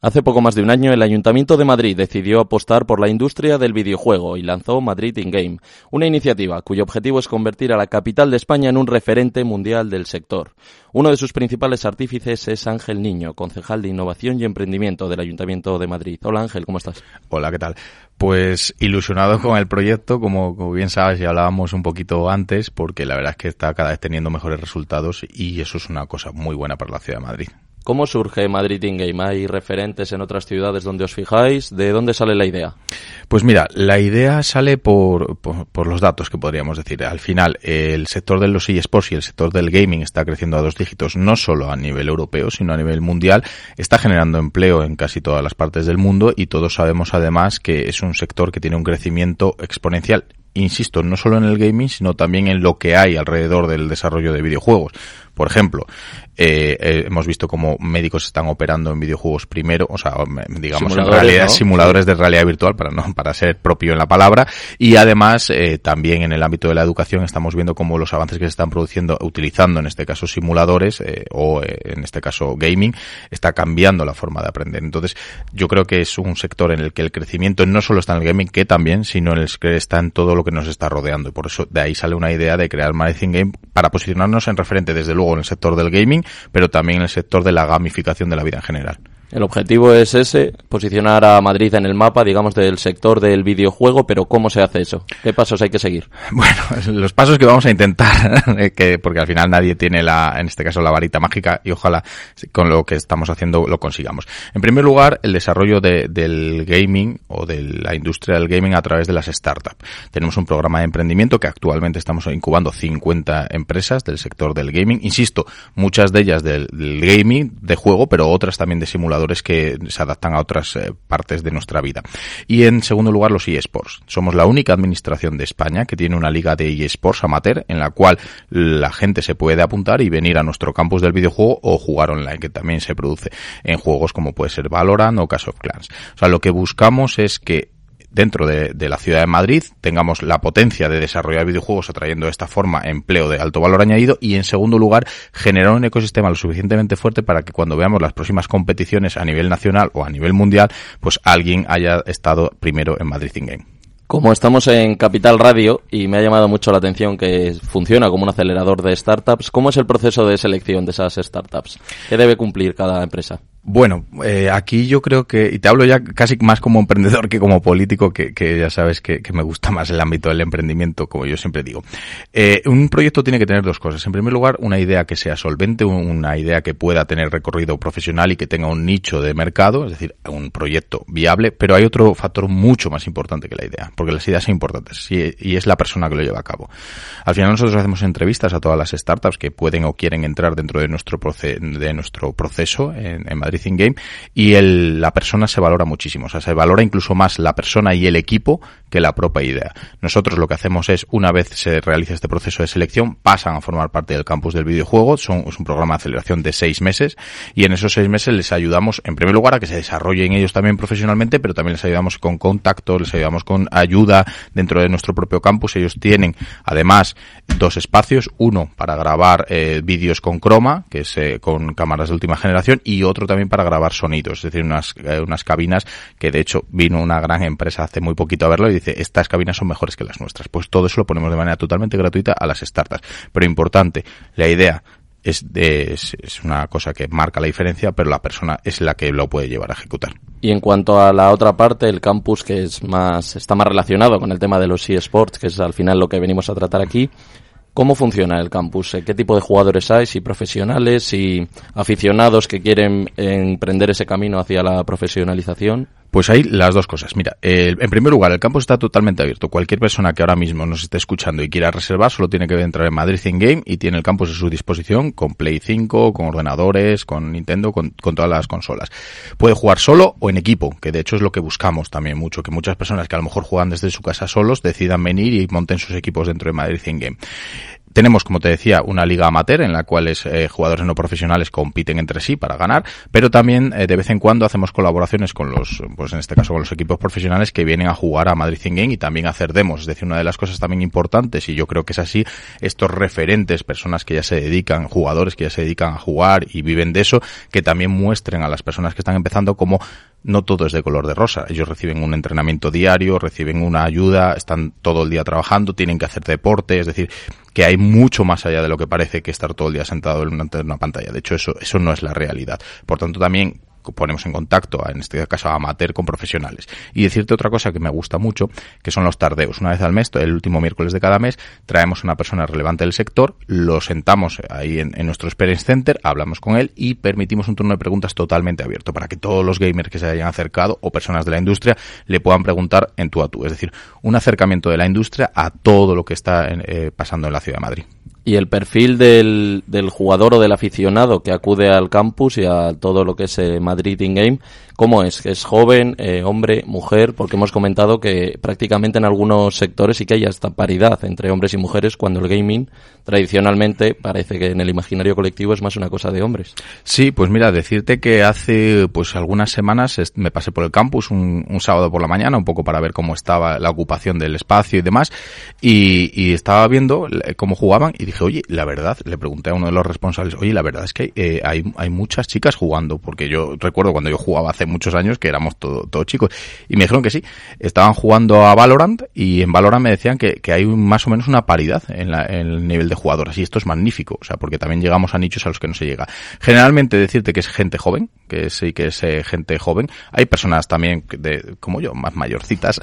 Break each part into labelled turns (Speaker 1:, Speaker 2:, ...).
Speaker 1: Hace poco más de un año, el Ayuntamiento de Madrid decidió apostar por la industria del videojuego y lanzó Madrid In Game, una iniciativa cuyo objetivo es convertir a la capital de España en un referente mundial del sector. Uno de sus principales artífices es Ángel Niño, concejal de Innovación y Emprendimiento del Ayuntamiento de Madrid. Hola Ángel, ¿cómo estás?
Speaker 2: Hola, ¿qué tal? Pues ilusionado con el proyecto, como, como bien sabes, ya hablábamos un poquito antes, porque la verdad es que está cada vez teniendo mejores resultados y eso es una cosa muy buena para la ciudad de Madrid.
Speaker 1: ¿Cómo surge Madrid In Game? ¿Hay referentes en otras ciudades donde os fijáis? ¿De dónde sale la idea?
Speaker 2: Pues mira, la idea sale por, por, los datos que podríamos decir. Al final, el sector de los eSports y el sector del gaming está creciendo a dos dígitos, no solo a nivel europeo, sino a nivel mundial. Está generando empleo en casi todas las partes del mundo y todos sabemos además que es un sector que tiene un crecimiento exponencial insisto, no solo en el gaming, sino también en lo que hay alrededor del desarrollo de videojuegos. Por ejemplo, eh, eh, hemos visto cómo médicos están operando en videojuegos primero, o sea, digamos en realidad, simuladores de realidad virtual para no para ser propio en la palabra. Y además eh, también en el ámbito de la educación estamos viendo cómo los avances que se están produciendo utilizando en este caso simuladores eh, o eh, en este caso gaming está cambiando la forma de aprender. Entonces, yo creo que es un sector en el que el crecimiento no solo está en el gaming, que también, sino en el que está en todo lo que nos está rodeando. Y por eso de ahí sale una idea de crear Marketing Game para posicionarnos en referente desde luego en el sector del gaming, pero también en el sector de la gamificación de la vida en general.
Speaker 1: El objetivo es ese, posicionar a Madrid en el mapa, digamos, del sector del videojuego, pero ¿cómo se hace eso? ¿Qué pasos hay que seguir?
Speaker 2: Bueno, los pasos que vamos a intentar, eh, que, porque al final nadie tiene la, en este caso, la varita mágica y ojalá con lo que estamos haciendo lo consigamos. En primer lugar, el desarrollo de, del gaming o de la industria del gaming a través de las startups. Tenemos un programa de emprendimiento que actualmente estamos incubando 50 empresas del sector del gaming. Insisto, muchas de ellas del, gaming, de juego, pero otras también de que se adaptan a otras eh, partes de nuestra vida. Y en segundo lugar, los eSports. Somos la única administración de España que tiene una liga de eSports amateur en la cual la gente se puede apuntar y venir a nuestro campus del videojuego o jugar online, que también se produce en juegos como puede ser Valorant o Clash of Clans. O sea, lo que buscamos es que dentro de, la ciudad de Madrid tengamos la potencia de desarrollar videojuegos atrayendo de esta forma empleo de alto valor añadido y en segundo lugar generar un ecosistema lo suficientemente fuerte para que cuando veamos las próximas competiciones a nivel nacional o a nivel mundial pues alguien haya estado primero en Madrid in Game.
Speaker 1: Como estamos en Capital Radio y me ha llamado mucho la atención que funciona como un acelerador de startups, ¿cómo es el proceso de selección de esas startups? ¿Qué debe cumplir cada empresa?
Speaker 2: Bueno, eh, aquí yo creo que, y te hablo ya casi más como emprendedor que como político, que, que ya sabes que, que, me gusta más el ámbito del emprendimiento, como yo siempre digo. Eh, un proyecto tiene que tener dos cosas. En primer lugar, una idea que sea solvente, una idea que pueda tener recorrido profesional y que tenga un nicho de mercado, es decir, un proyecto viable, pero hay otro factor mucho más importante que la idea, porque las ideas son importantes y, es la persona que lo lleva a cabo. Al final nosotros hacemos entrevistas a todas las startups que pueden o quieren entrar dentro de nuestro, proce de nuestro proceso en, en Madrid Game y el, la persona se valora muchísimo, o sea, se valora incluso más la persona y el equipo que la propia idea. Nosotros lo que hacemos es, una vez se realiza este proceso de selección, pasan a formar parte del campus del videojuego, son, es un programa de aceleración de seis meses y en esos seis meses les ayudamos, en primer lugar, a que se desarrollen ellos también profesionalmente, pero también les ayudamos con contacto, les ayudamos con ayuda dentro de nuestro propio campus. Ellos tienen, además, dos espacios, uno para grabar eh, vídeos con croma, que es eh, con cámaras de última generación, y otro también para grabar sonidos, es decir, unas, eh, unas cabinas que de hecho vino una gran empresa hace muy poquito a verlo y dice, estas cabinas son mejores que las nuestras. Pues todo eso lo ponemos de manera totalmente gratuita a las startups. Pero importante, la idea es, es, es, una cosa que marca la diferencia, pero la persona es la que lo puede llevar a ejecutar.
Speaker 1: Y en cuanto a la otra parte, el campus que es más, está más relacionado con el tema de los eSports, que es al final lo que venimos a tratar aquí, ¿Cómo funciona el campus? ¿Qué tipo de jugadores hay? ¿Si profesionales? y aficionados que quieren emprender ese camino hacia la profesionalización?
Speaker 2: Pues hay las dos cosas. Mira, en primer lugar, el campus está totalmente abierto. Cualquier persona que ahora mismo nos esté escuchando y quiera reservar solo tiene que entrar en Madrid in Game y tiene el campus a su disposición con Play 5, con ordenadores, con Nintendo, con, con, todas las consolas. Puede jugar solo o en equipo, que de hecho es lo que buscamos también mucho, que muchas personas que a lo mejor juegan desde su casa solos decidan venir y monten sus equipos dentro de Madrid in Game tenemos, como te decía, una liga amateur en la cual eh, jugadores no profesionales compiten entre sí para ganar, pero también de vez en cuando hacemos colaboraciones con los, pues en este caso con los equipos profesionales que vienen a jugar a Madrid in Game y también hacer demos. Es decir, una de las cosas también importantes, y yo creo que es así, estos referentes, personas que ya se dedican, jugadores que ya se dedican a jugar y viven de eso, que también muestren a las personas que están empezando como no todo es de color de rosa. Ellos reciben un entrenamiento diario, reciben una ayuda, están todo el día trabajando, tienen que hacer deporte, es decir, que hay mucho más allá de lo que parece que estar todo el día sentado en una pantalla. De hecho, eso, eso no es la realidad. Por tanto, también ponemos en contacto, en este caso amateur, con profesionales. Y decirte otra cosa que me gusta mucho, que son los tardeos. Una vez al mes, el último miércoles de cada mes, traemos una persona relevante del sector, lo sentamos ahí en, nuestro Experience Center, hablamos con él y permitimos un turno de preguntas totalmente abierto para que todos los gamers que se hayan acercado o personas de la industria le puedan preguntar en tú a tú. Es decir, un acercamiento de la industria a todo lo que está eh, pasando en la ciudad de Madrid.
Speaker 1: Y el perfil del, del, jugador o del aficionado que acude al campus y a todo lo que es eh, Madrid in-game, ¿cómo es? ¿Es joven, eh, hombre, mujer? Porque hemos comentado que prácticamente en algunos sectores sí que hay hasta paridad entre hombres y mujeres cuando el gaming tradicionalmente parece que en el imaginario colectivo es más una cosa de hombres.
Speaker 2: Sí, pues mira, decirte que hace pues algunas semanas me pasé por el campus un, un sábado por la mañana, un poco para ver cómo estaba la ocupación del espacio y demás, y, y estaba viendo cómo jugaban y dije, oye, la verdad, le pregunté a uno de los responsables, oye, la verdad es que eh, hay, hay muchas chicas jugando, porque yo recuerdo cuando yo jugaba hace muchos años que éramos todos chicos, y me dijeron que sí, estaban jugando a Valorant, y en Valorant me decían que, que hay más o menos una paridad en, la, en el nivel de jugadoras, y esto es magnífico, o sea, porque también llegamos a nichos a los que no se llega. Generalmente decirte que es gente joven, que sí que es eh, gente joven, hay personas también de, como yo, más mayorcitas.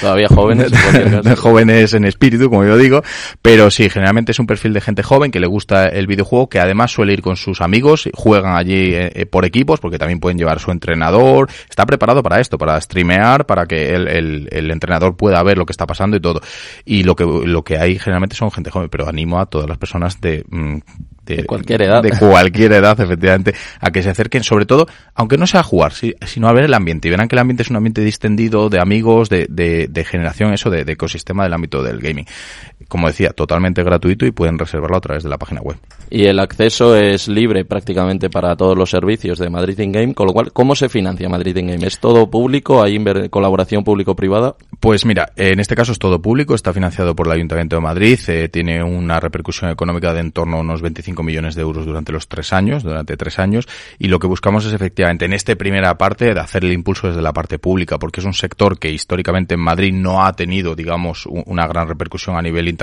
Speaker 1: Todavía jóvenes.
Speaker 2: jóvenes en espíritu, como yo digo, pero sí, generalmente es un perfil de gente joven que le gusta el videojuego, que además suele ir con sus amigos, juegan allí eh, eh, por equipos, porque también pueden llevar su entrenador, está preparado para esto, para streamear, para que el, el, entrenador pueda ver lo que está pasando y todo. Y lo que, lo que hay generalmente son gente joven, pero animo a todas las personas de mm,
Speaker 1: de, cualquier edad.
Speaker 2: De cualquier edad, efectivamente, a que se acerquen, sobre todo, aunque no sea a jugar, sino a ver el ambiente. Y verán que el ambiente es un ambiente distendido, de amigos, de, de, generación, eso, de, ecosistema del ámbito del gaming. Como decía, totalmente gratuito y pueden reservarlo a través de la página web.
Speaker 1: Y el acceso es libre prácticamente para todos los servicios de Madrid in Game, con lo cual, ¿cómo se financia Madrid in Game? ¿Es todo público? ¿Hay colaboración público-privada?
Speaker 2: Pues mira, en este caso es todo público, está financiado por el Ayuntamiento de Madrid, eh, tiene una repercusión económica de en torno a unos 25 millones de euros durante los tres años, durante tres años, y lo que buscamos es efectivamente en esta primera parte de hacer el impulso desde la parte pública, porque es un sector que históricamente en Madrid no ha tenido, digamos, una gran repercusión a nivel internacional,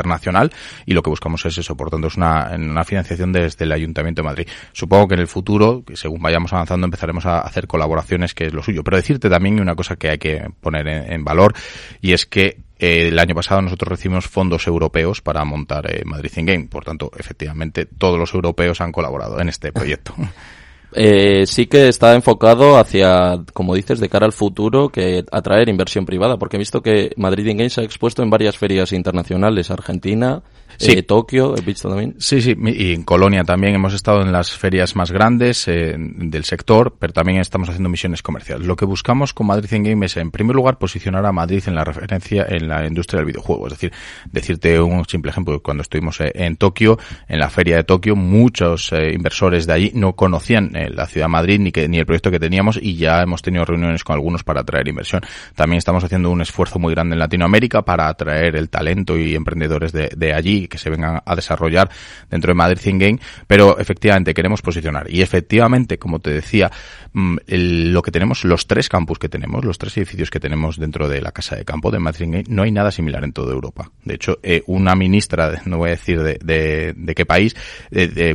Speaker 2: y lo que buscamos es eso, por tanto es una, una financiación desde el Ayuntamiento de Madrid. Supongo que en el futuro, según vayamos avanzando, empezaremos a hacer colaboraciones, que es lo suyo. Pero decirte también una cosa que hay que poner en valor, y es que eh, el año pasado nosotros recibimos fondos europeos para montar eh, Madrid in Game. Por tanto, efectivamente, todos los europeos han colaborado en este proyecto.
Speaker 1: Eh, sí que está enfocado hacia, como dices, de cara al futuro, que atraer inversión privada, porque he visto que Madrid in Game se ha expuesto en varias ferias internacionales, Argentina, Sí. Eh, Tokio, he visto también.
Speaker 2: Sí, sí, y en Colonia también hemos estado en las ferias más grandes eh, del sector, pero también estamos haciendo misiones comerciales. Lo que buscamos con Madrid en Game es, en primer lugar, posicionar a Madrid en la referencia en la industria del videojuego. Es decir, decirte un simple ejemplo, cuando estuvimos eh, en Tokio, en la feria de Tokio, muchos inversores de allí no conocían la ciudad de Madrid ni, que, ni el proyecto que teníamos y ya hemos tenido reuniones con algunos para atraer inversión. También estamos haciendo un esfuerzo muy grande en Latinoamérica para atraer el talento y emprendedores de, de allí que se vengan a desarrollar dentro de Madrid Think Game, pero efectivamente queremos posicionar. Y efectivamente, como te decía, mm, lo que tenemos, los tres campus que tenemos, los tres edificios que tenemos dentro de la casa de campo de Madrid Game, no hay nada similar en toda Europa. De hecho, eh, una ministra, no voy a decir de, de, qué país,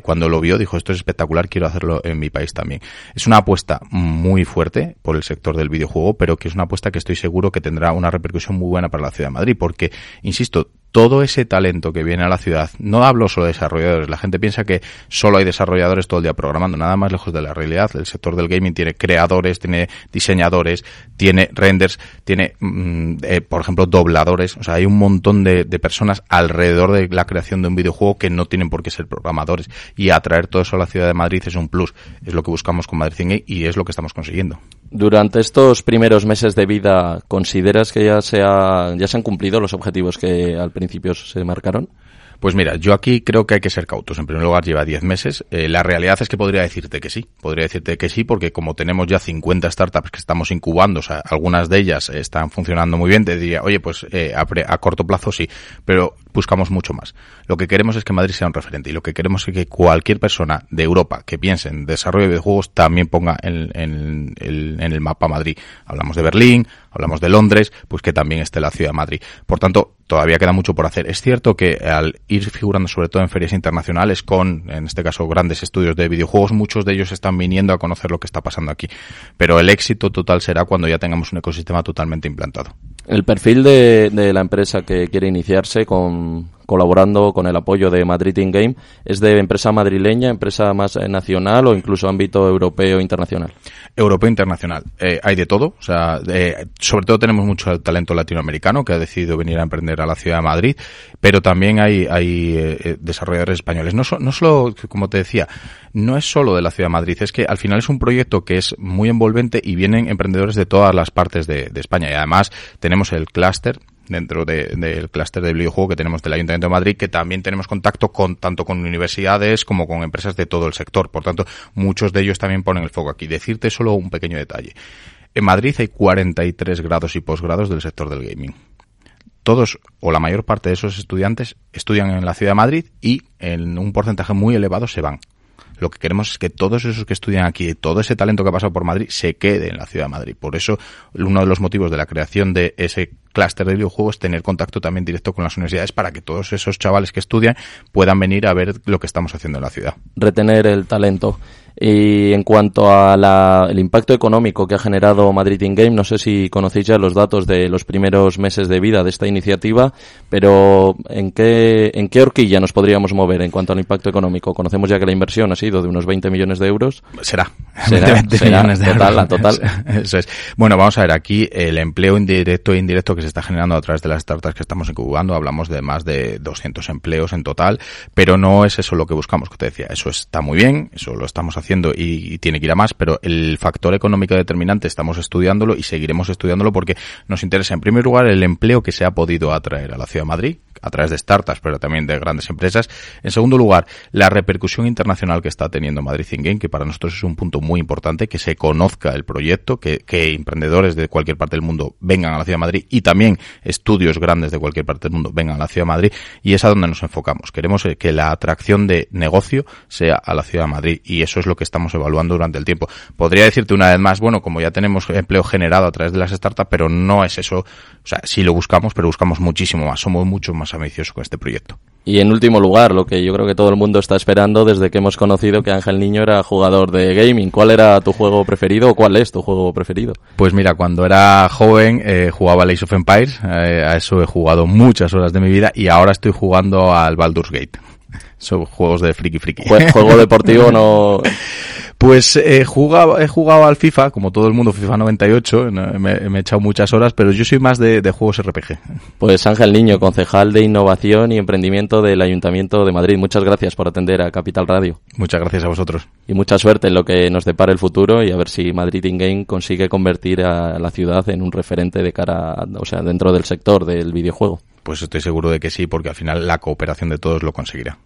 Speaker 2: cuando lo vio dijo esto es espectacular, quiero hacerlo en mi país también. Es una apuesta muy fuerte por el sector del videojuego, pero que es una apuesta que estoy seguro que tendrá una repercusión muy buena para la ciudad de Madrid, porque, insisto, todo ese talento que viene a la ciudad, no hablo solo de desarrolladores, la gente piensa que solo hay desarrolladores todo el día programando, nada más lejos de la realidad. El sector del gaming tiene creadores, tiene diseñadores, tiene renders, tiene, mm, eh, por ejemplo, dobladores. O sea, hay un montón de, personas alrededor de la creación de un videojuego que no tienen por qué ser programadores. Y atraer todo eso a la ciudad de Madrid es un plus. Es lo que buscamos con Madrid Game y es lo que estamos consiguiendo.
Speaker 1: Durante estos primeros meses de vida, ¿consideras que ya se, ya se han cumplido los objetivos que al principio se marcaron?
Speaker 2: Pues mira, yo aquí creo que hay que ser cautos. En primer lugar, lleva 10 meses. Eh, la realidad es que podría decirte que sí. Podría decirte que sí, porque como tenemos ya 50 startups que estamos incubando, o sea, algunas de ellas están funcionando muy bien, te diría, oye, pues eh, a, a corto plazo sí. Pero buscamos mucho más. Lo que queremos es que Madrid sea un referente y lo que queremos es que cualquier persona de Europa que piense en desarrollo de videojuegos también ponga en el mapa Madrid. Hablamos de Berlín, hablamos de Londres, pues que también esté la ciudad de Madrid. Por tanto, todavía queda mucho por hacer. Es cierto que al ir figurando sobre todo en ferias internacionales con, en este caso, grandes estudios de videojuegos, muchos de ellos están viniendo a conocer lo que está pasando aquí. Pero el éxito total será cuando ya tengamos un ecosistema totalmente implantado.
Speaker 1: El perfil de, de la empresa que quiere iniciarse con, colaborando con el apoyo de Madrid In Game, ¿es de empresa madrileña, empresa más eh, nacional o incluso ámbito europeo internacional?
Speaker 2: Europeo internacional. Eh, hay de todo. O sea, eh, sobre todo tenemos mucho talento latinoamericano que ha decidido venir a emprender a la ciudad de Madrid, pero también hay, hay eh, desarrolladores españoles. No, so, no solo, como te decía, no es solo de la ciudad de Madrid, es que al final es un proyecto que es muy envolvente y vienen emprendedores de todas las partes de, de España. Y además tenemos el clúster dentro del de, clúster del videojuego que tenemos del Ayuntamiento de Madrid, que también tenemos contacto con tanto con universidades como con empresas de todo el sector. Por tanto, muchos de ellos también ponen el foco aquí. Decirte solo un pequeño detalle. En Madrid hay 43 grados y posgrados del sector del gaming. Todos o la mayor parte de esos estudiantes estudian en la ciudad de Madrid y en un porcentaje muy elevado se van. Lo que queremos es que todos esos que estudian aquí, todo ese talento que ha pasado por Madrid, se quede en la ciudad de Madrid. Por eso, uno de los motivos de la creación de ese clúster de videojuegos tener contacto también directo con las universidades para que todos esos chavales que estudian puedan venir a ver lo que estamos haciendo en la ciudad.
Speaker 1: Retener el talento. Y en cuanto al impacto económico que ha generado Madrid In Game, no sé si conocéis ya los datos de los primeros meses de vida de esta iniciativa, pero ¿en qué, ¿en qué horquilla nos podríamos mover en cuanto al impacto económico? Conocemos ya que la inversión ha sido de unos 20 millones de euros.
Speaker 2: Será.
Speaker 1: Será, 20 será millones de total, euros. La total.
Speaker 2: Eso es. Bueno, vamos a ver aquí el empleo indirecto e indirecto que se está generando a través de las startups que estamos incubando. Hablamos de más de 200 empleos en total, pero no es eso lo que buscamos, que te decía. Eso está muy bien, eso lo estamos haciendo y, y, tiene que ir a más, pero el factor económico determinante estamos estudiándolo y seguiremos estudiándolo porque nos interesa en primer lugar el empleo que se ha podido atraer a la ciudad de Madrid, a través de startups, pero también de grandes empresas. En segundo lugar, la repercusión internacional que está teniendo Madrid Game, que para nosotros es un punto muy importante, que se conozca el proyecto, que, que, emprendedores de cualquier parte del mundo vengan a la ciudad de Madrid y también estudios grandes de cualquier parte del mundo vengan a la ciudad de Madrid y es a donde nos enfocamos. Queremos que la atracción de negocio sea a la ciudad de Madrid y eso es lo que estamos evaluando durante el tiempo. Podría decirte una vez más, bueno, como ya tenemos empleo generado a través de las startups, pero no es eso. O sea, sí lo buscamos, pero buscamos muchísimo más. Somos mucho más ambiciosos con este proyecto.
Speaker 1: Y en último lugar, lo que yo creo que todo el mundo está esperando desde que hemos conocido que Ángel Niño era jugador de gaming. ¿Cuál era tu juego preferido o cuál es tu juego preferido?
Speaker 2: Pues mira, cuando era joven eh, jugaba Age of Empires, eh, a eso he jugado muchas horas de mi vida y ahora estoy jugando al Baldur's Gate. Son juegos de friki friki.
Speaker 1: Juego deportivo no...
Speaker 2: Pues eh, jugaba, he jugado al FIFA, como todo el mundo, FIFA 98, me, me he echado muchas horas, pero yo soy más de, de, juegos RPG.
Speaker 1: Pues Ángel Niño, concejal de Innovación y Emprendimiento del Ayuntamiento de Madrid, muchas gracias por atender a Capital Radio.
Speaker 2: Muchas gracias a vosotros.
Speaker 1: Y mucha suerte en lo que nos depara el futuro y a ver si Madrid In Game consigue convertir a la ciudad en un referente de cara, o sea, dentro del sector del videojuego.
Speaker 2: Pues estoy seguro de que sí, porque al final la cooperación de todos lo conseguirá.